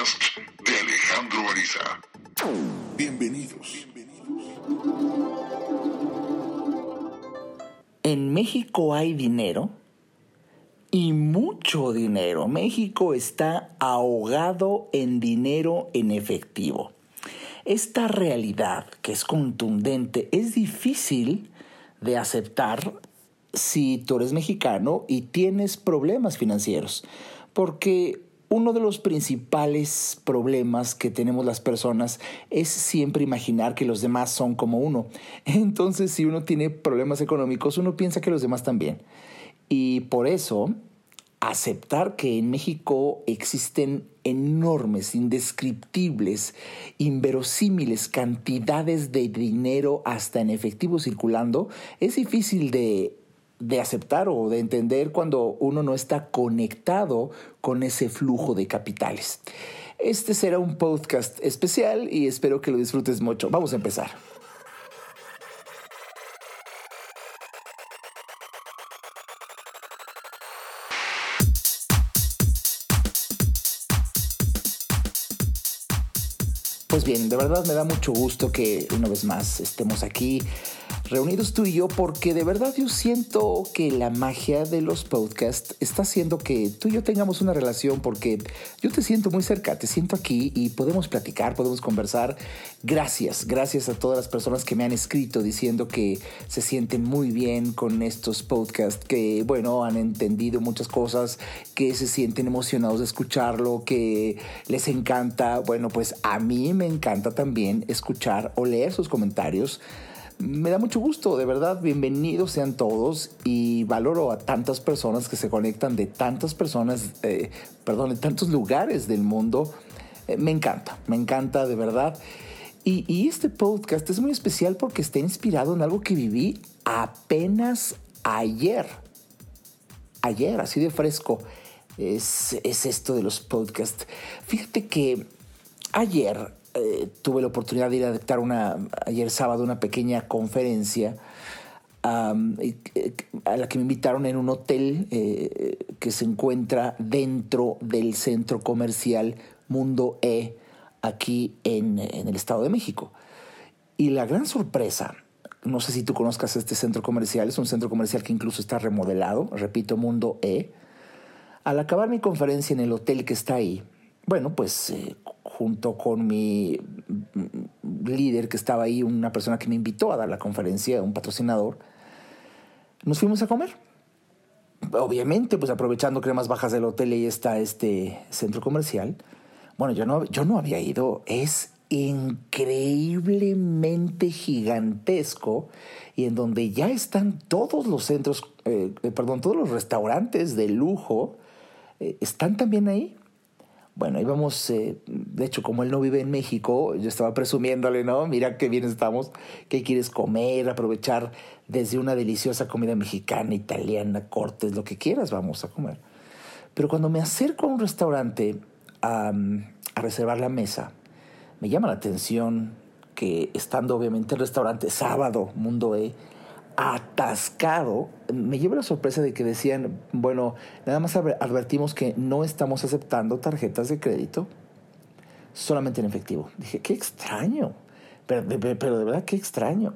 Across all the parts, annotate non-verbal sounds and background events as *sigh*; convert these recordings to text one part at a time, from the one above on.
podcast de Alejandro Ariza. Bienvenidos. En México hay dinero y mucho dinero. México está ahogado en dinero en efectivo. Esta realidad que es contundente es difícil de aceptar si tú eres mexicano y tienes problemas financieros, porque uno de los principales problemas que tenemos las personas es siempre imaginar que los demás son como uno. *laughs* Entonces, si uno tiene problemas económicos, uno piensa que los demás también. Y por eso, aceptar que en México existen enormes, indescriptibles, inverosímiles cantidades de dinero hasta en efectivo circulando, es difícil de de aceptar o de entender cuando uno no está conectado con ese flujo de capitales. Este será un podcast especial y espero que lo disfrutes mucho. Vamos a empezar. Pues bien, de verdad me da mucho gusto que una vez más estemos aquí reunidos tú y yo porque de verdad yo siento que la magia de los podcasts está haciendo que tú y yo tengamos una relación porque yo te siento muy cerca, te siento aquí y podemos platicar, podemos conversar. Gracias, gracias a todas las personas que me han escrito diciendo que se sienten muy bien con estos podcasts, que bueno, han entendido muchas cosas, que se sienten emocionados de escucharlo, que les encanta. Bueno, pues a mí me encanta también escuchar o leer sus comentarios me da mucho gusto, de verdad, bienvenidos sean todos y valoro a tantas personas que se conectan de tantas personas, eh, perdón, de tantos lugares del mundo. Eh, me encanta, me encanta de verdad. Y, y, este podcast es muy especial porque está inspirado en algo que viví apenas ayer. Ayer, así de fresco. Es, es esto de los podcasts. Fíjate que ayer eh, tuve la oportunidad de ir a dictar una, ayer sábado una pequeña conferencia eh, a la que me invitaron en un hotel eh, que se encuentra dentro del centro comercial Mundo E aquí en, en el Estado de México. Y la gran sorpresa, no sé si tú conozcas este centro comercial, es un centro comercial que incluso está remodelado, repito, Mundo E. Al acabar mi conferencia en el hotel que está ahí, bueno, pues junto con mi líder que estaba ahí, una persona que me invitó a dar la conferencia, un patrocinador, nos fuimos a comer. Obviamente, pues aprovechando que era más bajas del hotel y está este centro comercial. Bueno, yo no, yo no había ido. Es increíblemente gigantesco y en donde ya están todos los centros, eh, eh, perdón, todos los restaurantes de lujo, eh, están también ahí. Bueno, íbamos, eh, de hecho, como él no vive en México, yo estaba presumiéndole, ¿no? Mira qué bien estamos, qué quieres comer, aprovechar desde una deliciosa comida mexicana, italiana, cortes, lo que quieras, vamos a comer. Pero cuando me acerco a un restaurante a, a reservar la mesa, me llama la atención que estando obviamente el restaurante sábado, Mundo E, atascado, me lleva la sorpresa de que decían, bueno, nada más advertimos que no estamos aceptando tarjetas de crédito, solamente en efectivo. Dije, qué extraño, pero de, verdad qué extraño.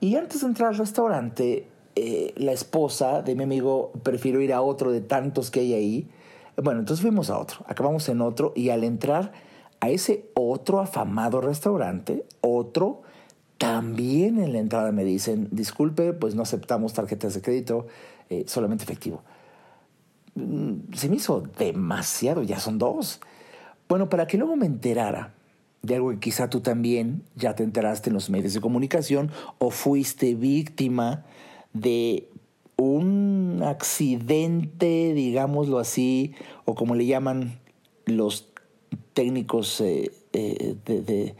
Y antes de entrar al restaurante, eh, la esposa de mi amigo prefirió ir a otro de tantos que hay ahí. Bueno, entonces fuimos a otro, acabamos en otro y al entrar a ese otro afamado restaurante, otro también en la entrada me dicen, disculpe, pues no aceptamos tarjetas de crédito, eh, solamente efectivo. Mm, se me hizo demasiado, ya son dos. Bueno, para que luego me enterara de algo que quizá tú también ya te enteraste en los medios de comunicación o fuiste víctima de un accidente, digámoslo así, o como le llaman los técnicos eh, eh, de,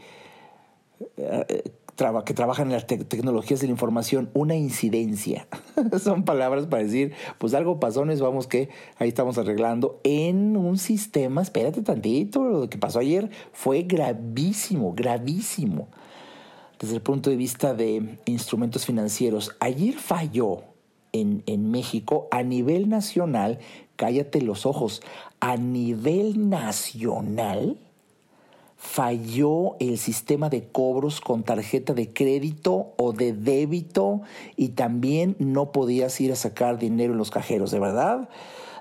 que trabajan en las tecnologías de la información, una incidencia. *laughs* Son palabras para decir, pues algo pasó, nos vamos que ahí estamos arreglando en un sistema, espérate tantito, lo que pasó ayer fue gravísimo, gravísimo. Desde el punto de vista de instrumentos financieros, ayer falló en, en México a nivel nacional, cállate los ojos, a nivel nacional falló el sistema de cobros con tarjeta de crédito o de débito y también no podías ir a sacar dinero en los cajeros, ¿de verdad?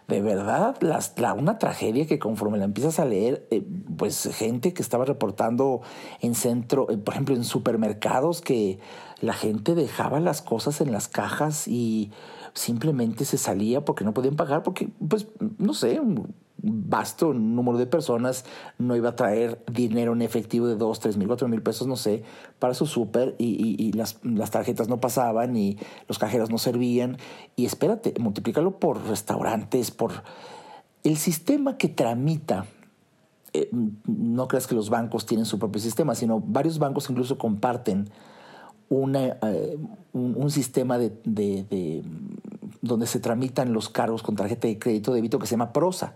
de verdad, la, una tragedia que conforme la empiezas a leer, eh, pues gente que estaba reportando en centro, eh, por ejemplo, en supermercados, que la gente dejaba las cosas en las cajas y simplemente se salía porque no podían pagar, porque, pues, no sé, vasto número de personas no iba a traer dinero en efectivo de 2, 3 mil, 4 mil pesos, no sé, para su súper y, las, las, tarjetas no pasaban y los cajeros no servían. Y espérate, multiplícalo por restaurantes, por el sistema que tramita. Eh, no creas que los bancos tienen su propio sistema, sino varios bancos incluso comparten una, eh, un, sistema de, de, donde se tramitan los cargos con tarjeta de crédito débito que se llama Prosa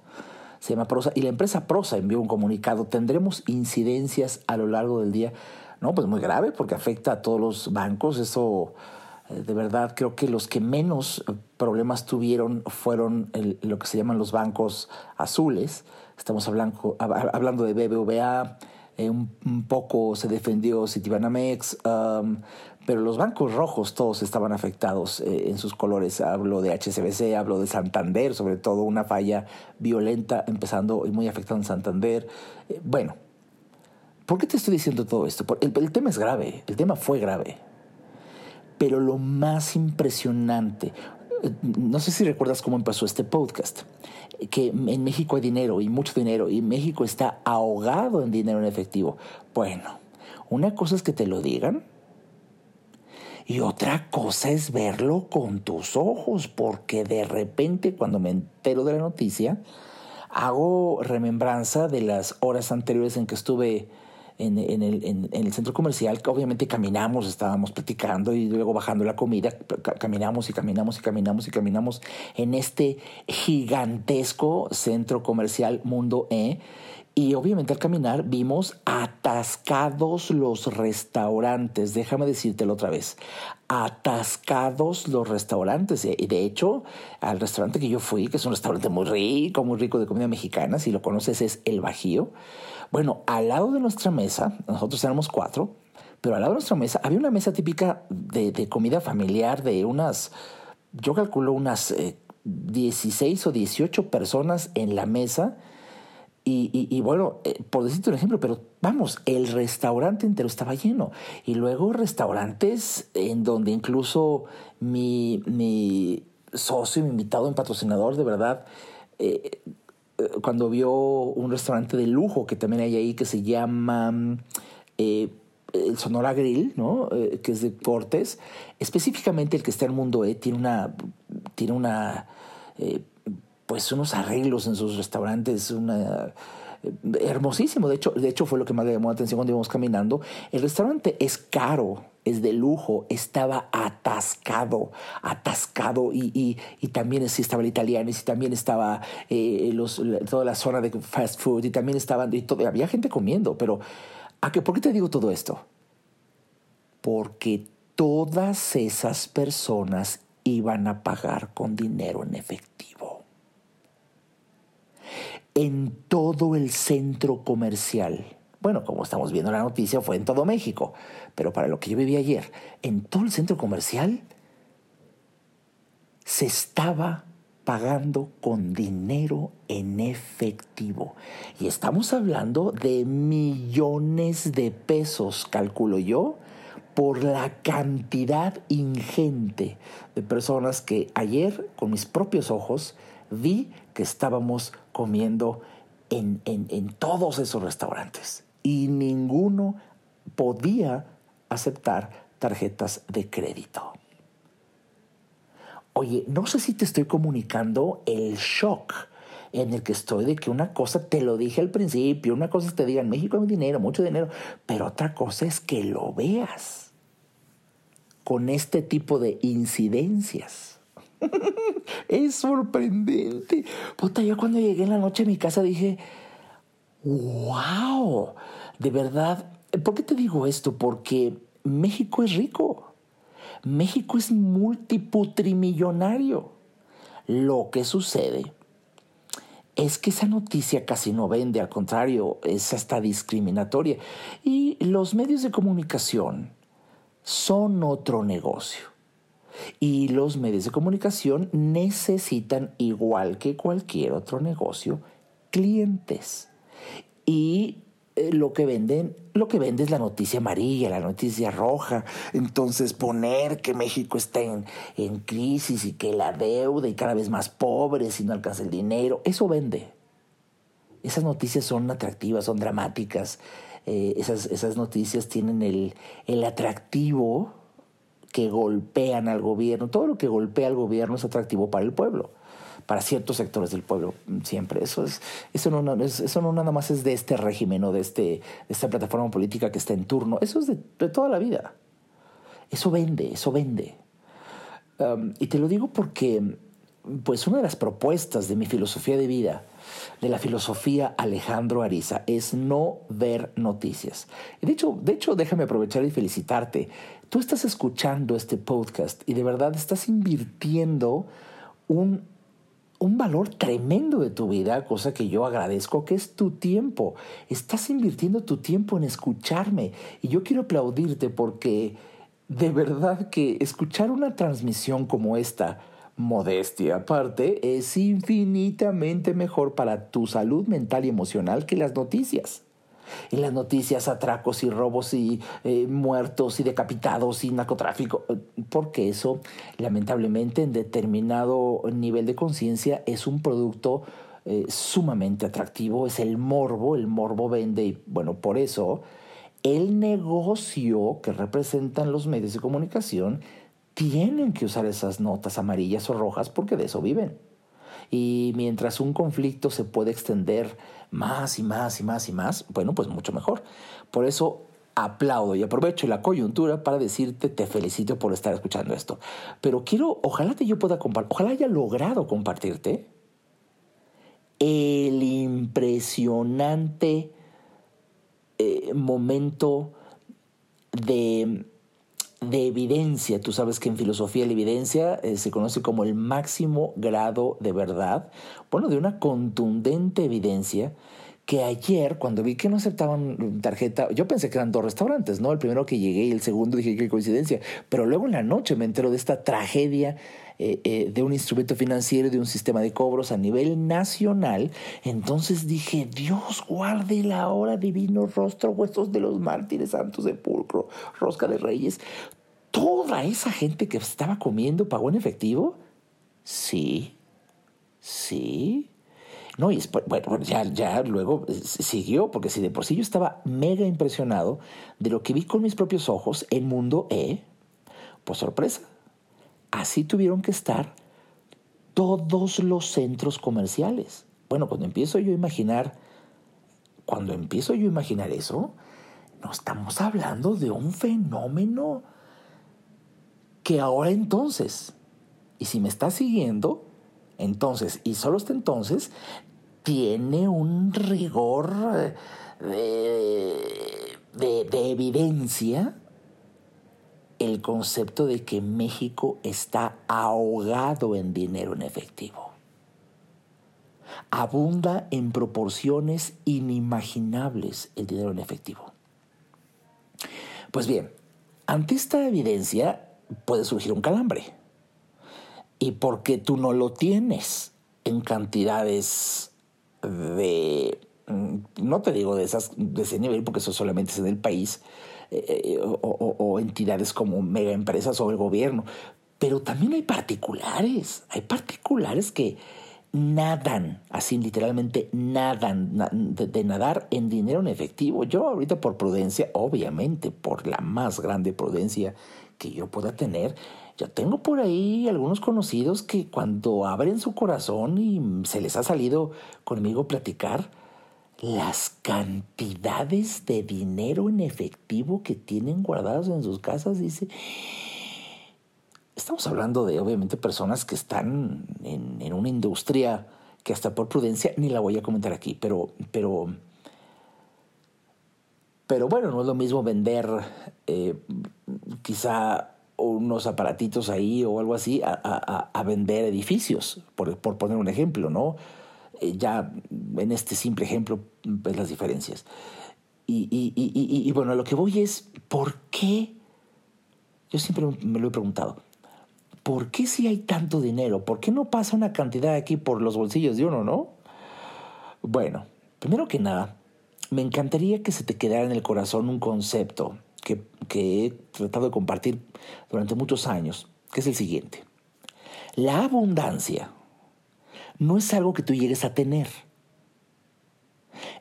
se llama Prosa, y la empresa Prosa envió un comunicado, tendremos incidencias a lo largo del día. No, pues muy grave porque afecta a todos los bancos, eso eh, de verdad creo que los que menos problemas tuvieron fueron lo que se llaman los bancos azules, estamos hablando, hablando de BBVA, eh, un, poco se defendió Citibanamex, um, pero los bancos rojos todos estaban afectados eh, en sus colores. Hablo de HSBC, hablo de Santander, sobre todo una falla violenta empezando y muy afectada en Santander. Eh, bueno, ¿por qué te estoy diciendo todo esto? El, el tema es grave, el tema fue grave. Pero lo más impresionante, no sé si recuerdas cómo empezó este podcast, que en México hay dinero y mucho dinero y México está ahogado en dinero en efectivo. Bueno, una cosa es que te lo digan y otra cosa es verlo con tus ojos, porque de repente cuando me entero de la noticia, hago remembranza de las horas anteriores en que estuve en, el, el, centro comercial, que obviamente caminamos, estábamos platicando y luego bajando la comida, caminamos y caminamos y caminamos y caminamos en este gigantesco centro comercial Mundo E. Y obviamente al caminar vimos atascados los restaurantes, déjame decírtelo otra vez, atascados los restaurantes. Y de hecho, al restaurante que yo fui, que es un restaurante muy rico, muy rico de comida mexicana, si lo conoces es El Bajío, bueno, al lado de nuestra mesa, nosotros éramos cuatro, pero al lado de nuestra mesa había una mesa típica de, comida familiar de unas, yo calculo unas 16 eh, o 18 personas en la mesa. Y, bueno, eh, por decirte un ejemplo, pero vamos, el restaurante entero estaba lleno. Y luego restaurantes en donde incluso mi, mi socio, mi invitado, mi patrocinador, de verdad, eh, eh, cuando vio un restaurante de lujo que también hay ahí que se llama el Sonora Grill, ¿no? Que es de cortes. Específicamente el que está en Mundo E tiene una, tiene una, pues unos arreglos en sus restaurantes, una hermosísimo. De hecho, de hecho fue lo que más le llamó la atención cuando íbamos caminando. El restaurante es caro, es de lujo, estaba atascado, atascado y, también sí estaba el italiano y también estaba eh, los, toda la zona de fast food y también estaban, y había gente comiendo, pero ¿a qué, ¿por qué te digo todo esto? Porque todas esas personas iban a pagar con dinero en efectivo. En todo el centro comercial bueno, como estamos viendo la noticia, fue en todo México, pero para lo que yo viví ayer, en todo el centro comercial se estaba pagando con dinero en efectivo. Y estamos hablando de millones de pesos, calculo yo, por la cantidad ingente de personas que ayer con mis propios ojos vi que estábamos comiendo en, en todos esos restaurantes y ninguno podía aceptar tarjetas de crédito. Oye, no sé si te estoy comunicando el shock en el que estoy de que una cosa te lo dije al principio, una cosa es que te digan México hay dinero, mucho dinero, pero otra cosa es que lo veas con este tipo de incidencias. *laughs* es sorprendente. Puta, yo cuando llegué en la noche a mi casa dije, wow, de verdad, ¿por qué te digo esto? Porque México es rico, México es multiputrimillonario. Lo que sucede es que esa noticia casi no vende, al contrario, es hasta discriminatoria. Y los medios de comunicación son otro negocio. Y los medios de comunicación necesitan, igual que cualquier otro negocio, clientes. Y eh, lo que venden, lo que vende es la noticia amarilla, la noticia roja. Entonces poner que México está en, en crisis y que la deuda y cada vez más pobres y no alcanza el dinero, eso vende. Esas noticias son atractivas, son dramáticas. Eh, esas, esas noticias tienen el, el atractivo que golpean al gobierno. Todo lo que golpea al gobierno es atractivo para el pueblo para ciertos sectores del pueblo siempre. Eso, es, eso, no, eso no nada más es de este régimen o de, este, esta plataforma política que está en turno. Eso es de, toda la vida. Eso vende, eso vende. Um, y te lo digo porque, pues, una de las propuestas de mi filosofía de vida, de la filosofía Alejandro Ariza, es no ver noticias. De hecho, de hecho, déjame aprovechar y felicitarte. Tú estás escuchando este podcast y de verdad estás invirtiendo un un valor tremendo de tu vida, cosa que yo agradezco, que es tu tiempo. Estás invirtiendo tu tiempo en escucharme y yo quiero aplaudirte porque de verdad que escuchar una transmisión como esta, modestia aparte, es infinitamente mejor para tu salud mental y emocional que las noticias en las noticias atracos y robos y eh, muertos y decapitados y narcotráfico, porque eso lamentablemente en determinado nivel de conciencia es un producto eh, sumamente atractivo, es el morbo, el morbo vende y bueno, por eso el negocio que representan los medios de comunicación tienen que usar esas notas amarillas o rojas porque de eso viven. Y mientras un conflicto se puede extender más y más y más y más, bueno, pues mucho mejor. Por eso aplaudo y aprovecho la coyuntura para decirte te felicito por estar escuchando esto. Pero quiero, ojalá que yo pueda compartir, ojalá haya logrado compartirte el impresionante eh, momento de de evidencia. Tú sabes que en filosofía la evidencia eh, se conoce como el máximo grado de verdad, bueno, de una contundente evidencia que ayer, cuando vi que no aceptaban tarjeta, yo pensé que eran dos restaurantes, ¿no? El primero que llegué y el segundo dije qué coincidencia, pero luego en la noche me entero de esta tragedia eh, eh, de un instrumento financiero y de un sistema de cobros a nivel nacional, entonces dije, Dios guarde la hora divino, rostro, huesos de los mártires, santos sepulcro, rosca de reyes. Toda esa gente que estaba comiendo pagó en efectivo. Sí, sí. No, y bueno, ya, luego eh, siguió, porque si de por sí yo estaba mega impresionado de lo que vi con mis propios ojos en Mundo E, pues sorpresa, así tuvieron que estar todos los centros comerciales. Bueno, cuando empiezo yo a imaginar, cuando empiezo yo a imaginar eso, no estamos hablando de un fenómeno que ahora entonces, y si me está siguiendo, entonces, y solo hasta entonces, tiene un rigor eh, de, de, evidencia el concepto de que México está ahogado en dinero en efectivo. Abunda en proporciones inimaginables el dinero en efectivo. Pues bien, ante esta evidencia puede surgir un calambre. Y porque tú no lo tienes en cantidades de, mm, no te digo de, esas, de ese nivel, porque eso solamente es en el país, eh, eh, o, entidades como mega empresas o el gobierno, pero también hay particulares, hay particulares que nadan, así literalmente nadan, de, nadar en dinero en efectivo. Yo ahorita por prudencia, obviamente por la más grande prudencia que yo pueda tener, yo tengo por ahí algunos conocidos que cuando abren su corazón y se les ha salido conmigo platicar, las cantidades de dinero en efectivo que tienen guardados en sus casas, dice, estamos hablando de obviamente personas que están en, una industria que hasta por prudencia ni la voy a comentar aquí, pero, pero, pero bueno, no es lo mismo vender eh, quizá unos aparatitos ahí o algo así a, vender edificios, por, por, poner un ejemplo, ¿no? eh, ya en este simple ejemplo ves las diferencias. Y, y, y, y, bueno, a lo que voy es, ¿por qué? Yo siempre me lo he preguntado, ¿por qué si hay tanto dinero? ¿Por qué no pasa una cantidad aquí por los bolsillos de uno, no? Bueno, primero que nada, me encantaría que se te quedara en el corazón un concepto que, he tratado de compartir durante muchos años, que es el siguiente. La abundancia no es algo que tú llegues a tener,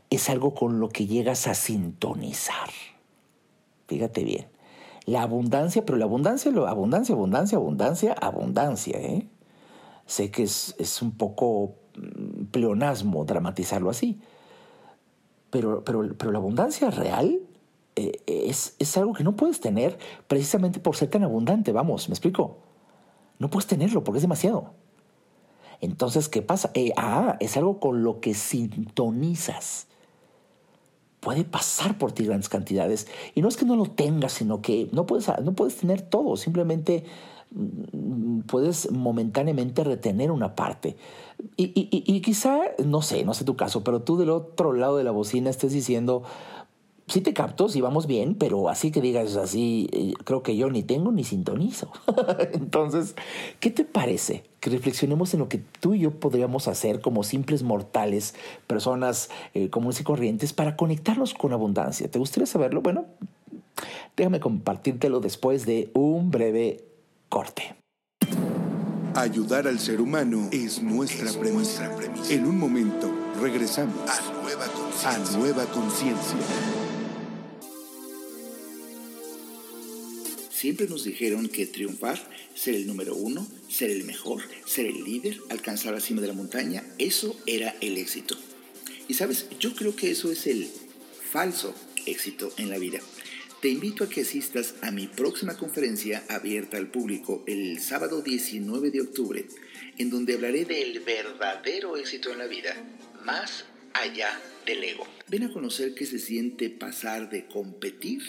es algo con lo que llegas a sintonizar. Fíjate bien. La abundancia, pero la abundancia, abundancia, abundancia, abundancia, abundancia. ¿eh? Sé que es, es un poco mm, pleonasmo dramatizarlo así, pero, pero, pero la abundancia real eh, es, es algo que no puedes tener precisamente por ser tan abundante. Vamos, ¿me explico? No puedes tenerlo porque es demasiado. Entonces, ¿qué pasa? Eh, ah, es algo con lo que sintonizas. Puede pasar por ti grandes cantidades. Y no es que no lo tengas, sino que no puedes, no puedes tener todo. Simplemente mm, puedes momentáneamente retener una parte. Y, y, y, quizá, no sé, no sé tu caso, pero tú del otro lado de la bocina estés diciendo, sí te capto, sí vamos bien, pero así que digas así, eh, creo que yo ni tengo ni sintonizo. *laughs* Entonces, ¿qué te parece que reflexionemos en lo que tú y yo podríamos hacer como simples mortales, personas eh, comunes y corrientes, para conectarnos con abundancia? ¿Te gustaría saberlo? Bueno, déjame compartírtelo después de un breve corte. Ayudar al ser humano es nuestra, premisa. En un momento, regresamos a Nueva Conciencia. Siempre nos dijeron que triunfar, ser el número uno, ser el mejor, ser el líder, alcanzar la cima de la montaña, eso era el éxito. Y sabes, yo creo que eso es el falso éxito en la vida. Te invito a que asistas a mi próxima conferencia abierta al público el sábado 19 de octubre, en donde hablaré del verdadero éxito en la vida, más allá del ego. Ven a conocer qué se siente pasar de competir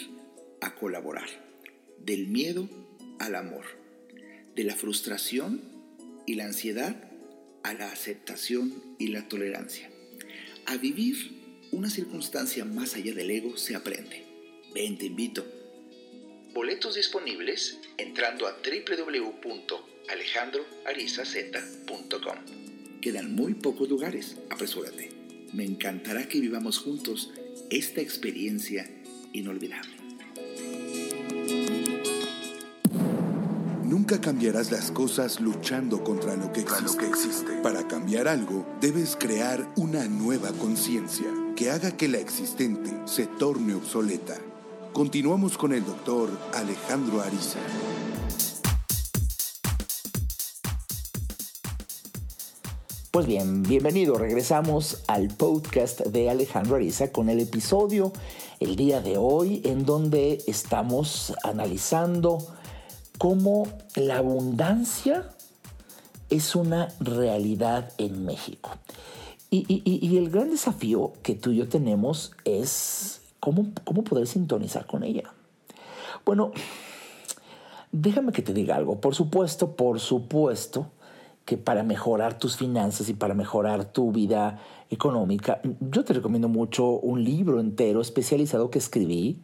a colaborar del miedo al amor, de la frustración y la ansiedad a la aceptación y la tolerancia. A vivir una circunstancia más allá del ego se aprende. Ven, te invito. Boletos disponibles entrando a www.alejandroarizaz.com. Quedan muy pocos lugares, apresúrate. Me encantará que vivamos juntos esta experiencia inolvidable. Nunca cambiarás las cosas luchando contra lo que existe. Para cambiar algo, debes crear una nueva conciencia que haga que la existente se torne obsoleta. Continuamos con el doctor Alejandro Ariza. Pues bien, bienvenido. Regresamos al podcast de Alejandro Ariza con el episodio el día de hoy en donde estamos analizando cómo la abundancia es una realidad en México. Y, el gran desafío que tú y yo tenemos es cómo, cómo poder sintonizar con ella. Bueno, déjame que te diga algo. Por supuesto, por supuesto que para mejorar tus finanzas y para mejorar tu vida económica, yo te recomiendo mucho un libro entero especializado que escribí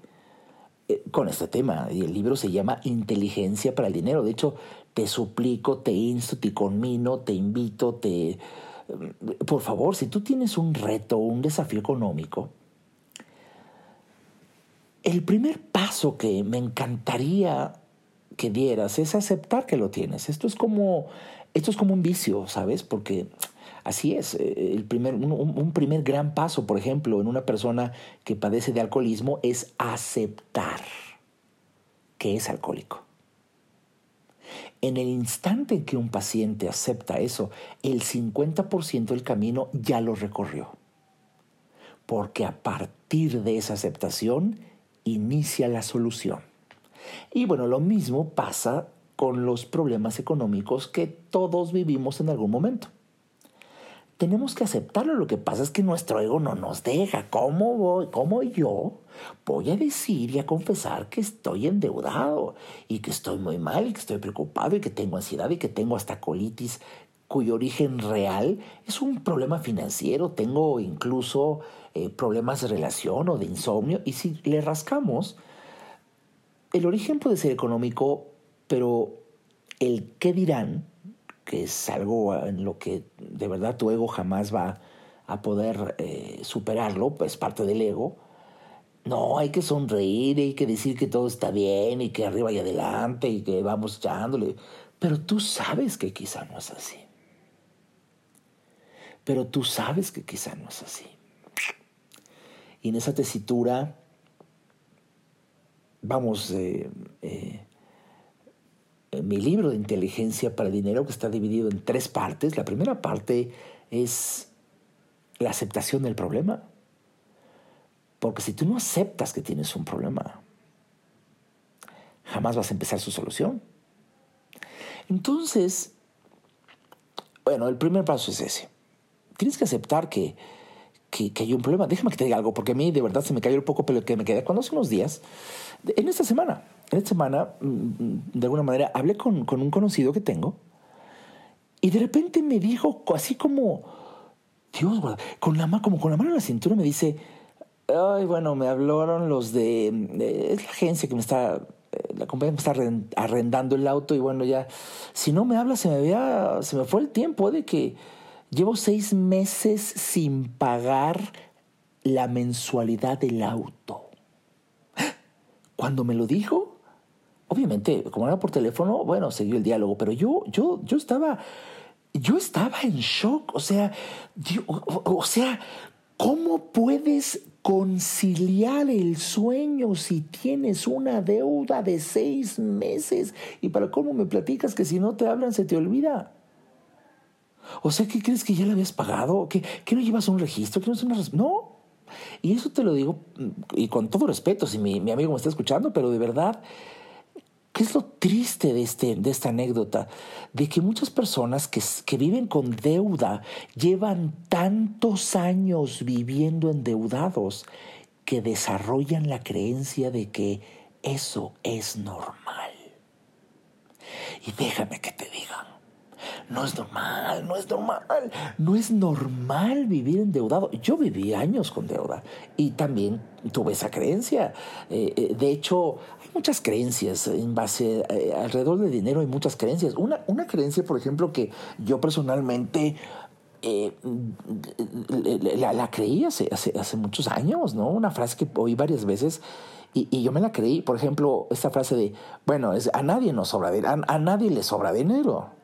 con este tema. Y el libro se llama Inteligencia para el Dinero. De hecho, te suplico, te insto, te conmino, te invito, te... Mm, por favor, si tú tienes un reto, un desafío económico, el primer paso que me encantaría que dieras es aceptar que lo tienes. Esto es como, esto es como un vicio, ¿sabes? Porque Así es, eh, el primer, un, primer gran paso, por ejemplo, en una persona que padece de alcoholismo es aceptar que es alcohólico. En el instante en que un paciente acepta eso, el 50% del camino ya lo recorrió. Porque a partir de esa aceptación inicia la solución. Y bueno, lo mismo pasa con los problemas económicos que todos vivimos en algún momento tenemos que aceptarlo. Lo que pasa es que nuestro ego no nos deja. ¿Cómo, voy, ¿Cómo yo voy a decir y a confesar que estoy endeudado y que estoy muy mal y que estoy preocupado y que tengo ansiedad y que tengo hasta colitis cuyo origen real es un problema financiero, tengo incluso eh, problemas de relación o de insomnio, y si le rascamos, el origen puede ser económico, pero el qué dirán, que es algo en lo que de verdad tu ego jamás va a poder eh, superarlo, pues parte del ego, no, hay que sonreír, hay que decir que todo está bien y que arriba y adelante y que vamos echándole. Pero tú sabes que quizá no es así. Pero tú sabes que quizá no es así. Y en esa tesitura, vamos, eh, eh, mi libro de inteligencia para el dinero que está dividido en tres partes. La primera parte es la aceptación del problema. Porque si tú no aceptas que tienes un problema, jamás vas a empezar su solución. Entonces, bueno, el primer paso es ese. Tienes que aceptar que, que, hay un problema. Déjame que te diga algo, porque a mí de verdad se me cayó un poco pero que me quedé cuando hace unos días, en esta semana, en esta semana, mm, de alguna manera, hablé con, con un conocido que tengo y de repente me dijo así como, Dios, con la, como con la mano en la cintura me dice, Ay, bueno, me hablaron los de, es la agencia que me está, eh, la compañía me está arrendando el auto y bueno, ya, si no me habla, se me, había, se me fue el tiempo de que llevo seis meses sin pagar la mensualidad del auto. Cuando me lo dijo, obviamente, como era por teléfono, bueno, siguió el diálogo, pero yo, yo, yo estaba, yo estaba en shock, o sea, o sea, ¿cómo puedes conciliar el sueño si tienes una deuda de seis meses. Y para cómo me platicas que si no te hablan se te olvida. O sea, ¿qué crees que ya le habías pagado? ¿Que, no llevas un registro? ¿Que no, no. Y eso te lo digo, y con todo respeto, si mi, mi amigo me está escuchando, pero de verdad, ¿Qué es lo triste de, este, de esta anécdota? De que muchas personas que, que viven con deuda llevan tantos años viviendo endeudados que desarrollan la creencia de que eso es normal. Y déjame que te diga, no es normal, no es normal, no es normal vivir endeudado. Yo viví años con deuda y también tuve esa creencia. Eh, eh, de hecho, hay muchas creencias en base, eh, alrededor del dinero hay muchas creencias. Una, una creencia, por ejemplo, que yo personalmente la, creí hace, hace, muchos años, ¿no? Una frase que oí varias veces y, yo me la creí. Por ejemplo, esta frase de, bueno, es, a nadie nos sobra, a nadie le sobra dinero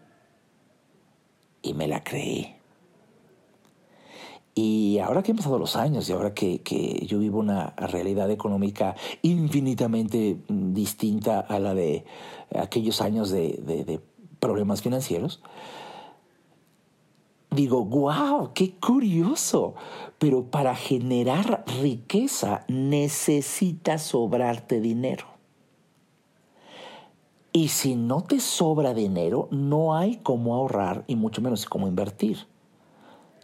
y me la creí. Y ahora que han pasado los años y ahora que, yo vivo una realidad económica infinitamente distinta a la de aquellos años de, problemas financieros, digo, wow, qué curioso. Pero para generar riqueza necesitas sobrarte dinero. Y si no te sobra dinero, no hay cómo ahorrar y mucho menos cómo invertir.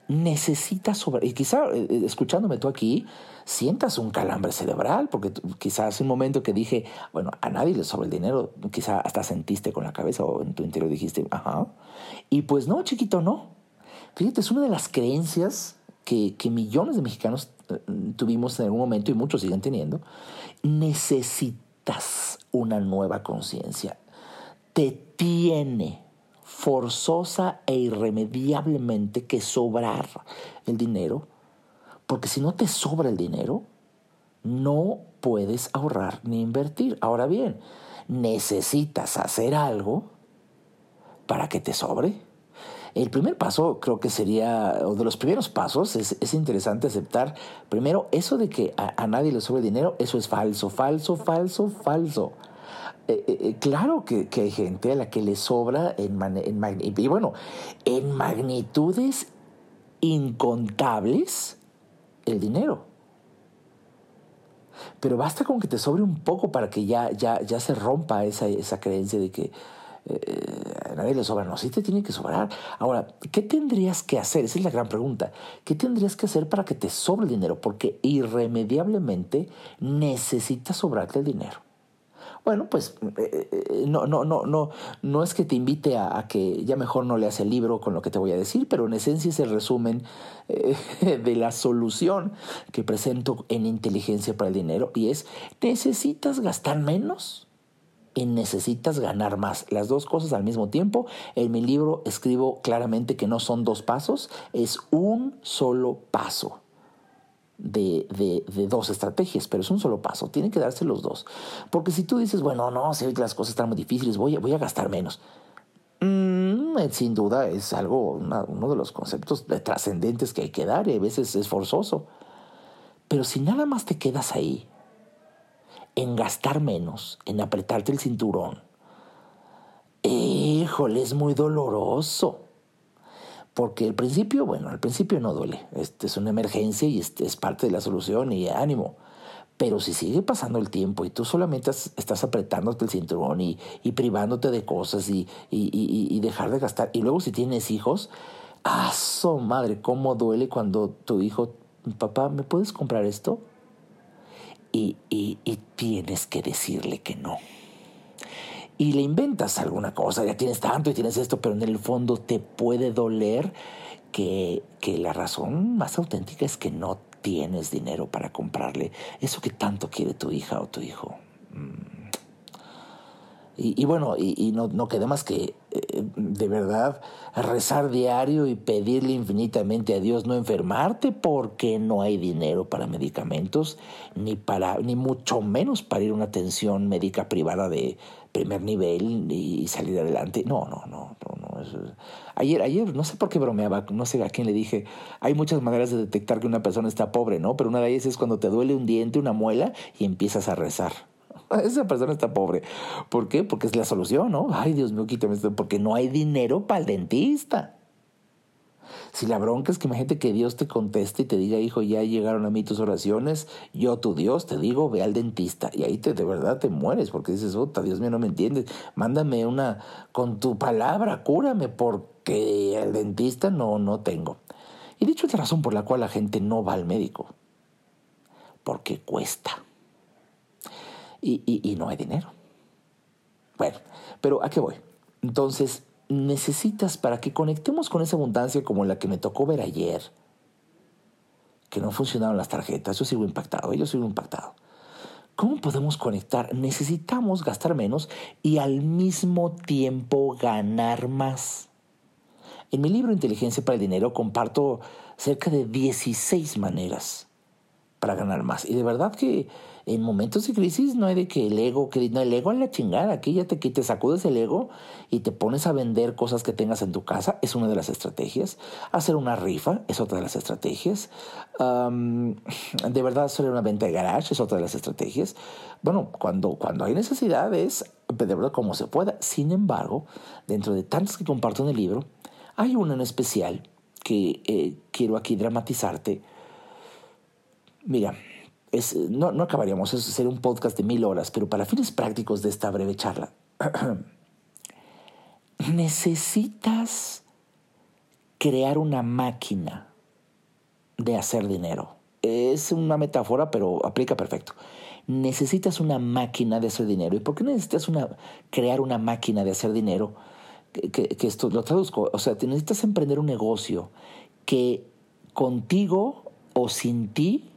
Necesitas sobrar. Y quizá eh, eh, escuchándome tú aquí, sientas un calambre cerebral, porque quizás hace un momento que dije, bueno, a nadie le sobra el dinero, quizá hasta sentiste con la cabeza o en tu interior dijiste, ajá. Y pues no, chiquito, no. Fíjate, es una de las creencias que, que millones de mexicanos eh, tuvimos en algún momento y muchos siguen teniendo. Necesitas una nueva conciencia te tiene forzosa e irremediablemente que sobrar el dinero, porque si no te sobra el dinero, no puedes ahorrar ni invertir. Ahora bien, necesitas hacer algo para que te sobre. El primer paso creo que sería, o de los primeros pasos, es, interesante aceptar, primero, eso de que a, nadie le sobre dinero, eso es falso, falso, falso, falso. Eh, eh, eh, claro que, hay gente a la que le sobra en, bueno, en magnitudes incontables el dinero. Pero basta con que te sobre un poco para que ya, ya, ya se rompa esa, esa creencia de que a nadie le sobra. No, sí te tiene que sobrar. Ahora, ¿qué tendrías que hacer? Esa es la gran pregunta. ¿Qué tendrías que hacer para que te sobre el dinero? Porque irremediablemente necesitas sobrarte el dinero. Bueno, pues eh, eh, no, no, no, no, no es que te invite a, que ya mejor no leas el libro con lo que te voy a decir, pero en esencia es el resumen eh, *laughs* de la solución que presento en Inteligencia para el Dinero y es, ¿necesitas gastar menos? y necesitas ganar más. Las dos cosas al mismo tiempo. En mi libro escribo claramente que no son dos pasos, es un solo paso de, de, dos estrategias, pero es un solo paso, tienen que darse los dos. Porque si tú dices, bueno, no, que las cosas están muy difíciles, voy a, voy a gastar menos. Mm, eh, sin duda es algo, uno de los conceptos trascendentes que hay que dar y a veces es forzoso. Pero si nada más te quedas ahí, en gastar menos, en apretarte el cinturón, híjole, es muy doloroso. Porque el principio, bueno, al principio no duele. Este es una emergencia y este es parte de la solución y ánimo. Pero si sigue pasando el tiempo y tú solamente estás apretándote el cinturón y, privándote de cosas y, y, dejar de gastar, y luego si tienes hijos, ¡ah, madre! ¿Cómo duele cuando tu hijo, papá, ¿me puedes comprar esto? Y, tienes que decirle que no y le inventas alguna cosa, ya tienes tanto y tienes esto, pero en el fondo te puede doler que, que la razón más auténtica es que no tienes dinero para comprarle eso que tanto quiere tu hija o tu hijo. Y, bueno, y, no, no, queda más que eh, de verdad rezar diario y pedirle infinitamente a Dios no enfermarte porque no hay dinero para medicamentos, ni para, ni mucho menos para ir a una atención médica privada de primer nivel y salir adelante. No, no, no, no, no. Ayer, ayer, no sé por qué bromeaba, no sé a quién le dije, hay muchas maneras de detectar que una persona está pobre, ¿no? Pero una de ellas es cuando te duele un diente, una muela y empiezas a rezar. *laughs* Esa persona está pobre. ¿Por qué? Porque es la solución, ¿no? Ay, Dios mío, quítame esto. Porque no hay dinero para el dentista. Si la bronca es que imagínate que Dios te conteste y te diga, hijo, ya llegaron a mí tus oraciones, yo tu Dios te digo, ve al dentista. Y ahí te, de verdad te mueres porque dices, puta, Dios mío, no me entiendes. Mándame una, con tu palabra, cúrame porque el dentista no, no tengo. Y dicho es la razón por la cual la gente no va al médico. Porque cuesta y, no hay dinero. Bueno, pero ¿a qué voy? Entonces, necesitas para que conectemos con esa abundancia como la que me tocó ver ayer, que no funcionaron las tarjetas, yo sigo impactado, yo sigo impactado. ¿Cómo podemos conectar? Necesitamos gastar menos y al mismo tiempo ganar más. En mi libro Inteligencia para el Dinero comparto cerca de 16 maneras para ganar más. Y de verdad que en momentos de crisis no hay de que el ego, que no, el ego en la chingada, aquí ya te, te sacudes el ego y te pones a vender cosas que tengas en tu casa, es una de las estrategias. Hacer una rifa es otra de las estrategias. de verdad hacer una venta de garage es otra de las estrategias. Bueno, cuando, cuando hay necesidades, de verdad como se pueda. Sin embargo, dentro de tantas que comparto en el libro, hay una en especial que eh, quiero aquí dramatizarte Mira, es, no, no acabaríamos, eso sería un podcast de mil horas, pero para fines prácticos de esta breve charla, *clears throat* necesitas crear una máquina de hacer dinero. Es una metáfora, pero aplica perfecto. Necesitas una máquina de hacer dinero. ¿Y por qué necesitas una, crear una máquina de hacer dinero? Que esto lo traduzco. O sea, necesitas emprender un negocio que contigo o sin ti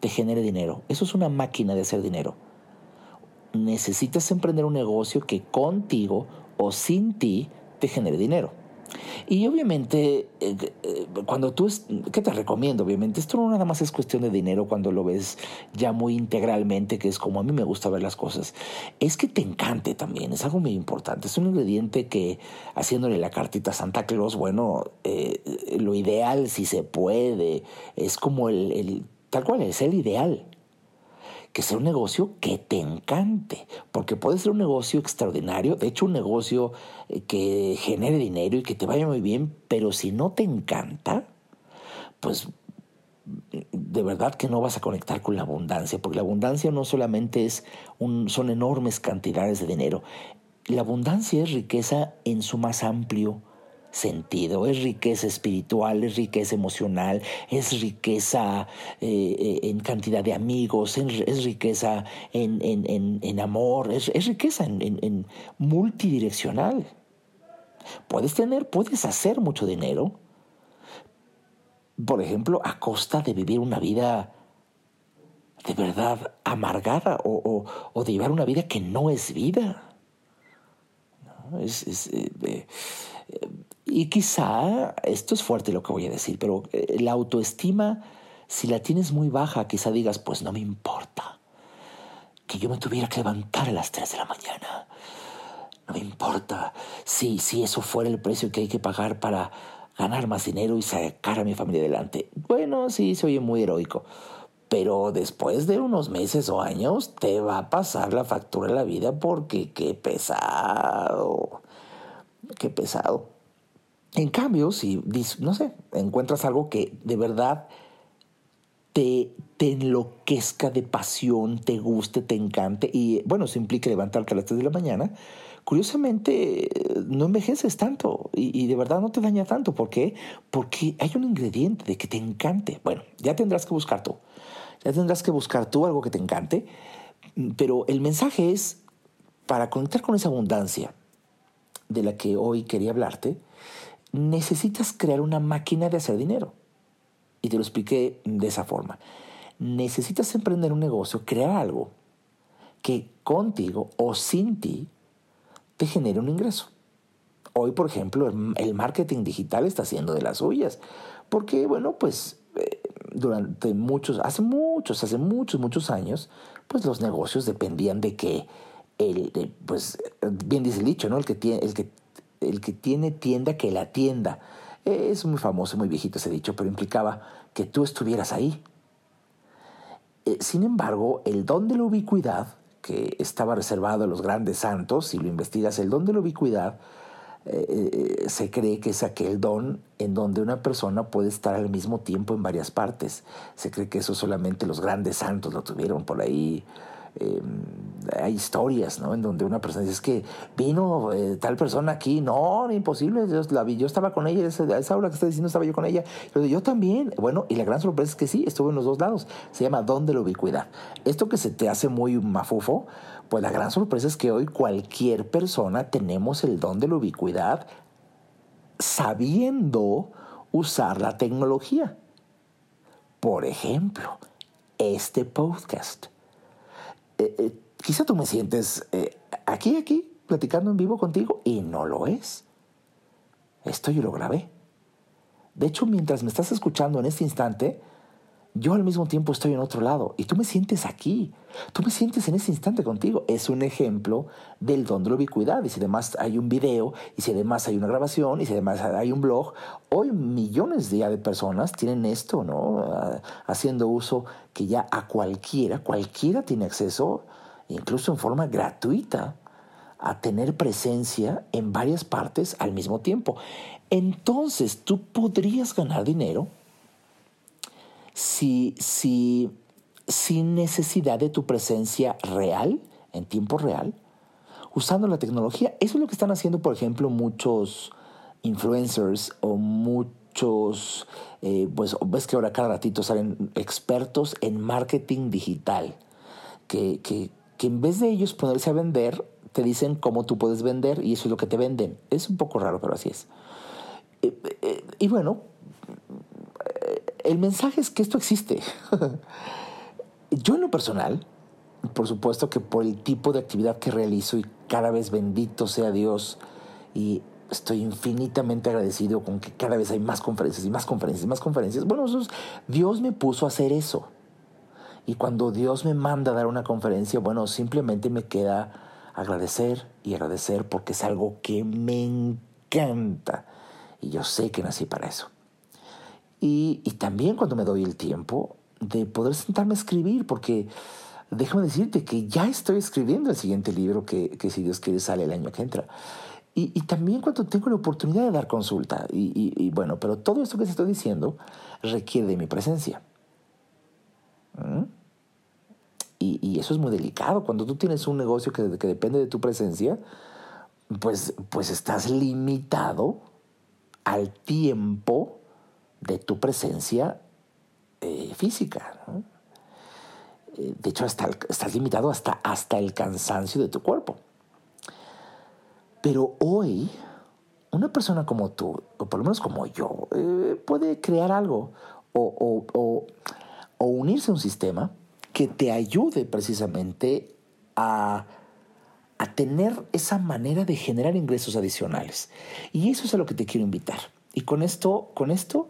te genere dinero. Eso es una máquina de hacer dinero. Necesitas emprender un negocio que contigo o sin ti te genere dinero. Y obviamente, eh, eh, cuando tú, ¿qué te recomiendo? Obviamente, esto no nada más es cuestión de dinero cuando lo ves ya muy integralmente, que es como a mí me gusta ver las cosas. Es que te encante también, es algo muy importante. Es un ingrediente que, haciéndole la cartita a Santa Claus, bueno, eh, lo ideal, si se puede, es como el Tal cual, es el ideal. Que sea un negocio que te encante, porque puede ser un negocio extraordinario, de hecho un negocio eh, que genere dinero y que te vaya muy bien, pero si no te encanta, pues de verdad que no vas a conectar con la abundancia, porque la abundancia no solamente es son enormes cantidades de dinero, la abundancia es riqueza en su más amplio sentido, es riqueza espiritual, es riqueza emocional, es riqueza eh, eh, en cantidad de amigos, es riqueza en, amor, es, es riqueza en multidireccional. Puedes tener, puedes hacer mucho dinero, por ejemplo, a costa de vivir una vida de verdad amargada o, de llevar una vida que no es vida. Es, eh, y quizá, esto es fuerte lo que voy a decir, pero eh, la autoestima, si la tienes muy baja, quizá digas, pues no me importa que yo me tuviera que levantar a las 3 de la mañana. No me importa si, si eso fuera el precio que hay que pagar para ganar más dinero y sacar a mi familia adelante. Bueno, sí, se oye muy heroico. Pero después de unos meses o años te va a pasar la factura de la vida porque qué pesado. Qué pesado. En cambio, si, no sé, encuentras algo que de verdad te, te enloquezca de pasión, te guste, te encante, y bueno, eso implica levantarte a las 3 de la mañana, curiosamente no envejeces tanto y, de verdad no te daña tanto. ¿Por qué? Porque hay un ingrediente de que te encante. Bueno, ya tendrás que buscar tú. Ya tendrás que buscar tú algo que te encante. Pero el mensaje es, para conectar con esa abundancia de la que hoy quería hablarte, necesitas crear una máquina de hacer dinero. Y te lo expliqué de esa forma. Necesitas emprender un negocio, crear algo que contigo o sin ti te genere un ingreso. Hoy, por ejemplo, el marketing digital está haciendo de las suyas, porque, bueno, pues eh, durante muchos, hace muchos, hace muchos, muchos años, pues los negocios dependían de que el, pues, bien dice el dicho, ¿no? El que tiene, el que, el que tiene tienda que la tienda. Es muy famoso, muy viejito ese dicho, pero implicaba que tú estuvieras ahí. Eh, sin embargo, el don de la ubicuidad que estaba reservado a los grandes santos, si lo investigas, el don de la ubicuidad, eh, eh, se cree que es aquel don en donde una persona puede estar al mismo tiempo en varias partes. Se cree que eso solamente los grandes santos lo tuvieron por ahí Em, hay historias, ¿no? En donde una persona dice, es que vino eh, tal persona aquí, no, imposible, yo, la vi, yo estaba con ella, esa, esa hora que está diciendo estaba yo con ella, pero yo también, bueno, y la gran sorpresa es que sí, estuve en los dos lados, se llama don de la ubicuidad. Esto que se te hace muy mafufo, pues la gran sorpresa es que hoy cualquier persona tenemos el don de la ubicuidad sabiendo usar la tecnología. Por ejemplo, este podcast eh, eh, quizá tú me sientes eh, aquí, aquí, platicando en vivo contigo, y no lo es. Esto yo lo grabé. De hecho, mientras me estás escuchando en este instante, yo al mismo tiempo estoy en otro lado y tú me sientes aquí, tú me sientes en ese instante contigo. Es un ejemplo del don de la ubicuidad. Y si además hay un video, y si además hay una grabación, y si además hay un blog, hoy millones de, personas tienen esto, ¿no? Ah, haciendo uso que ya a cualquiera, cualquiera tiene acceso, incluso en forma gratuita, a tener presencia en varias partes al mismo tiempo. Entonces tú podrías ganar dinero si, si, sin necesidad de tu presencia real, en tiempo real, usando la tecnología. Eso es lo que están haciendo, por ejemplo, muchos influencers o muchos, eh, pues ves que ahora cada ratito salen expertos en marketing digital, que, que, que en vez de ellos ponerse a vender, te dicen cómo tú puedes vender y eso es lo que te venden. Es un poco raro, pero así es. Eh, eh, y bueno, el mensaje es que esto existe. *laughs* Yo en lo personal, por supuesto que por el tipo de actividad que realizo y cada vez bendito sea Dios y estoy infinitamente agradecido con que cada vez hay más conferencias y más conferencias y más conferencias. Bueno, Dios me puso a hacer eso. Y cuando Dios me manda a dar una conferencia, bueno, simplemente me queda agradecer y agradecer porque es algo que me encanta. Y yo sé que nací para eso. Y, también cuando me doy el tiempo de poder sentarme a escribir, porque déjame decirte que ya estoy escribiendo el siguiente libro que, si Dios quiere sale el año que entra. Y, también cuando tengo la oportunidad de dar consulta. Y, bueno, pero todo esto que te estoy diciendo requiere de mi presencia. ¿Mm? Y, eso es muy delicado. Cuando tú tienes un negocio que, que depende de tu presencia, pues, pues estás limitado al tiempo de tu presencia eh, física. Eh, de hecho, hasta estás limitado hasta, hasta el cansancio de tu cuerpo. Pero hoy, una persona como tú, o por lo menos como yo, eh, puede crear algo o, o unirse a un sistema que te ayude precisamente a a tener esa manera de generar ingresos adicionales. Y eso es a lo que te quiero invitar. Y con esto, con esto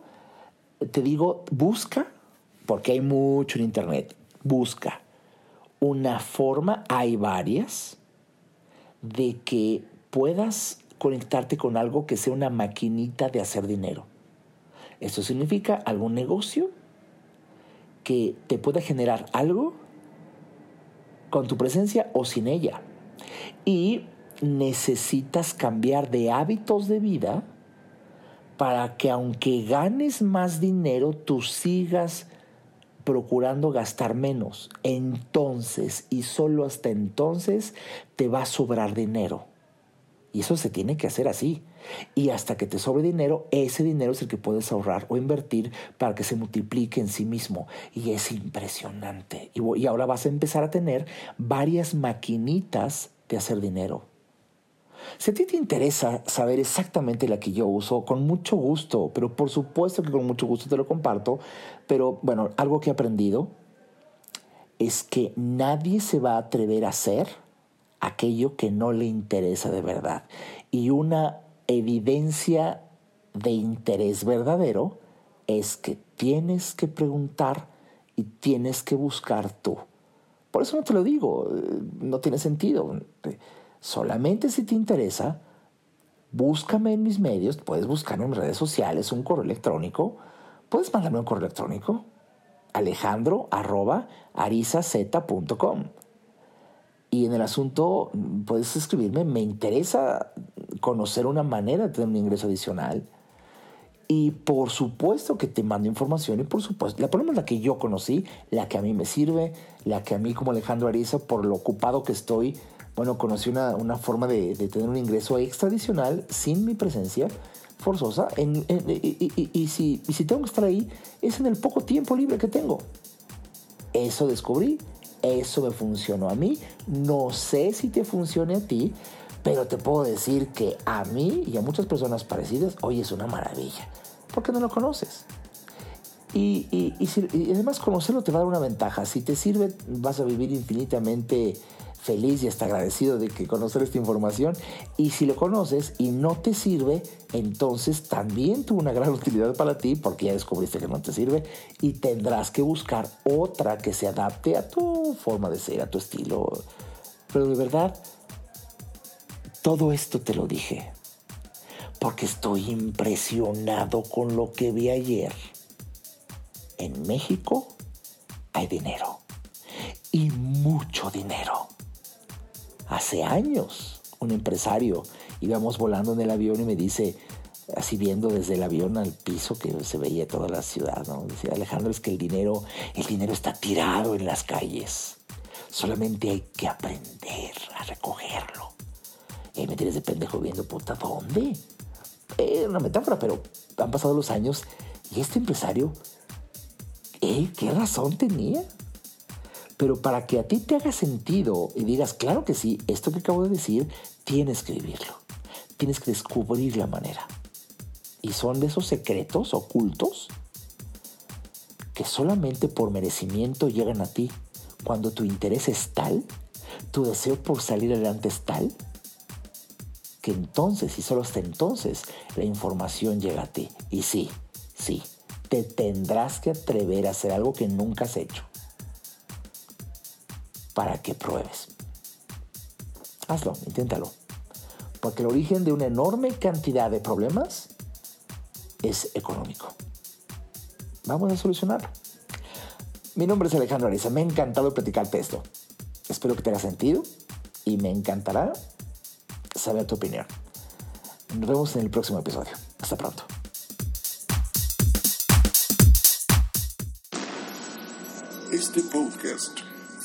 te digo, busca, porque hay mucho en internet, busca una forma, hay varias, de que puedas conectarte con algo que sea una maquinita de hacer dinero. Esto significa algún negocio que te pueda generar algo con tu presencia o sin ella y necesitas cambiar de hábitos de vida para que aunque ganes más dinero, tú sigas procurando gastar menos. Entonces, y solo hasta entonces, te va a sobrar dinero. Y eso se tiene que hacer así. Y hasta que te sobre dinero, ese dinero es el que puedes ahorrar o invertir para que se multiplique en sí mismo. Y es impresionante. Y, ahora vas a empezar a tener varias maquinitas de hacer dinero. Si a ti te interesa saber exactamente la que yo uso, con mucho gusto, pero por supuesto que con mucho gusto te lo comparto, pero bueno, algo que he aprendido es que nadie se va a atrever a hacer aquello que no le interesa de verdad. Y una evidencia de interés verdadero es que tienes que preguntar y tienes que buscar tú. Por eso no te lo digo, no tiene sentido. Solamente si te interesa, búscame en mis medios, puedes buscarme en redes sociales, un correo electrónico, puedes mandarme un correo electrónico, alejandro Y en el asunto puedes escribirme, me interesa conocer una manera de tener un ingreso adicional. Y por supuesto que te mando información y por supuesto, la problema es la que yo conocí, la que a mí me sirve, la que a mí como Alejandro Ariza, por lo ocupado que estoy, bueno, conocí una, una forma de, de, tener un ingreso extra adicional sin mi presencia forzosa. Y, y, si, y si tengo que estar ahí, es en el poco tiempo libre que tengo. Eso descubrí, eso me funcionó a mí, no sé si te funcione a ti, pero te puedo decir que a mí y a muchas personas parecidas, hoy es una maravilla, porque no lo conoces. Y, y, además conocerlo te va a dar una ventaja. Si te sirve, vas a vivir infinitamente feliz y hasta agradecido de que conocer esta información. Y si lo conoces y no te sirve, entonces también tuvo una gran *laughs* utilidad para ti porque ya descubriste que no te sirve y tendrás que buscar otra que se adapte a tu forma de ser, a tu estilo. Pero de verdad, todo esto te lo dije porque estoy impresionado con lo que vi ayer. En México hay dinero y mucho dinero. Hace años un empresario íbamos volando en el avión y me dice, así viendo desde el avión al piso que se veía toda la ciudad, ¿no? Decía Alejandro, es que el dinero, el dinero está tirado en las calles. Solamente hay que aprender a recogerlo. Y me tienes de pendejo viendo, puta, ¿dónde? Es una metáfora, pero han pasado los años y este empresario, ¿eh? ¿qué razón tenía? Pero para que a ti te haga sentido y digas, claro que sí, esto que acabo de decir, tienes que vivirlo. Tienes que descubrir la manera. Y son de esos secretos ocultos que solamente por merecimiento llegan a ti. Cuando tu interés es tal, tu deseo por salir adelante es tal, que entonces y solo hasta entonces la información llega a ti. Y sí, sí, te tendrás que atrever a hacer algo que nunca has hecho para que pruebes. Hazlo, inténtalo. Porque el origen de una enorme cantidad de problemas es económico. Vamos a solucionarlo. Mi nombre es Alejandro Ariza. Me ha encantado platicarte esto. Espero que te haya sentido y me encantará saber tu opinión. Nos vemos en el próximo episodio. Hasta pronto. Este podcast